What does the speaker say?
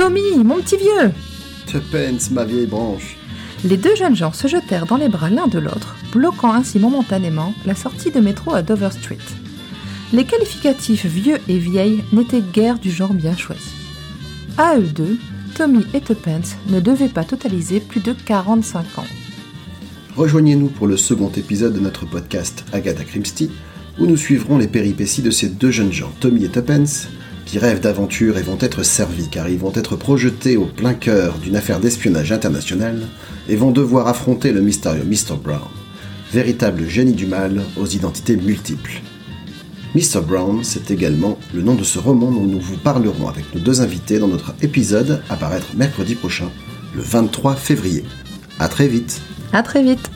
Tommy, mon petit vieux Tuppence, ma vieille branche. Les deux jeunes gens se jetèrent dans les bras l'un de l'autre, bloquant ainsi momentanément la sortie de métro à Dover Street. Les qualificatifs vieux et vieille n'étaient guère du genre bien choisi. À eux deux, Tommy et Tuppence ne devaient pas totaliser plus de 45 ans. Rejoignez-nous pour le second épisode de notre podcast Agatha Christie, où nous suivrons les péripéties de ces deux jeunes gens, Tommy et Tuppence, qui rêvent d'aventure et vont être servis car ils vont être projetés au plein cœur d'une affaire d'espionnage international et vont devoir affronter le mystérieux Mr. Brown, véritable génie du mal aux identités multiples. Mr. Brown, c'est également le nom de ce roman dont nous vous parlerons avec nos deux invités dans notre épisode à paraître mercredi prochain, le 23 février. A très vite À très vite